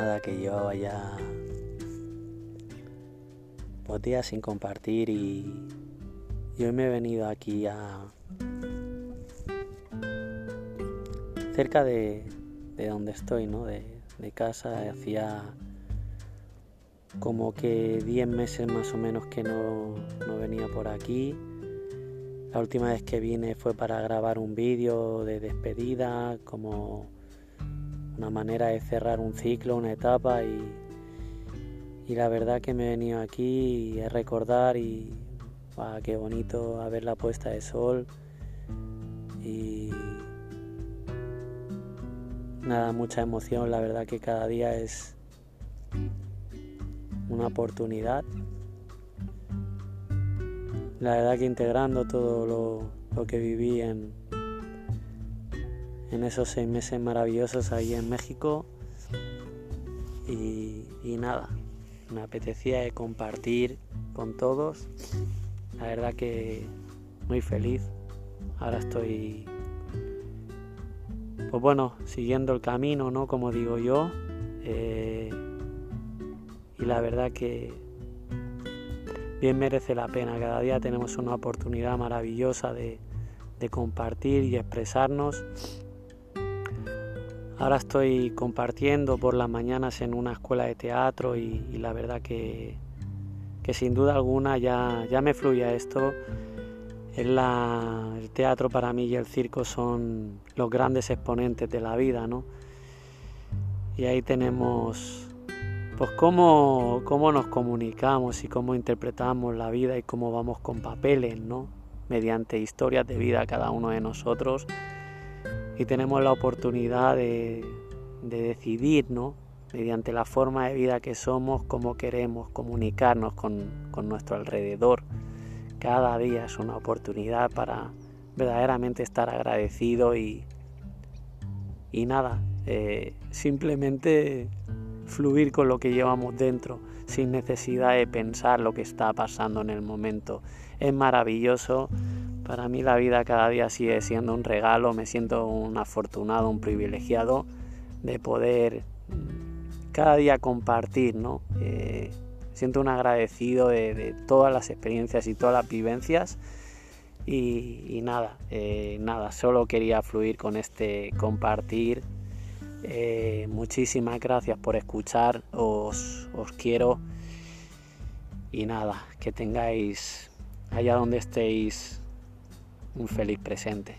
verdad que llevaba ya dos días sin compartir y, hoy me he venido aquí a cerca de, donde estoy, ¿no? De, casa, hacía como que 10 meses más o menos que no, no venía por aquí. La última vez que vine fue para grabar un vídeo de despedida, como una manera de cerrar un ciclo, una etapa y, la verdad que me he venido aquí a recordar y qué bonito a ver la puesta de sol y nada, mucha emoción, la verdad que cada día es una oportunidad. La verdad que integrando todo lo, lo que viví en, en esos seis meses maravillosos ahí en México. Y, nada, me apetecía compartir con todos. La verdad que muy feliz. Ahora estoy, pues bueno, siguiendo el camino, ¿no? Como digo yo. Eh, y la verdad que bien merece la pena. Cada día tenemos una oportunidad maravillosa de, de compartir y expresarnos Ahora estoy compartiendo por las mañanas en una escuela de teatro y, la verdad que, sin duda alguna ya, ya me fluye esto. el teatro para mí y el circo son los grandes exponentes de la vida, ¿no? Y ahí tenemos pues cómo, cómo nos comunicamos y cómo interpretamos la vida y cómo vamos con papeles, ¿no? Mediante historias de vida cada uno de nosotros y tenemos la oportunidad de, decidir, ¿no? mediante la forma de vida que somos, cómo queremos comunicarnos con, nuestro alrededor. Cada día es una oportunidad para verdaderamente estar agradecido y, y nada, eh, simplemente fluir con lo que llevamos dentro sin necesidad de pensar lo que está pasando en el momento. Es maravilloso para mí la vida cada día sigue siendo un regalo, me siento un afortunado, un privilegiado de poder mm, cada día compartir, ¿no? Eh, siento un agradecido de, todas las experiencias y todas las vivencias y, nada, eh, nada, solo quería fluir con este compartir. Eh, muchísimas gracias por escuchar, os, os quiero y nada, que tengáis allá donde estéis un feliz presente.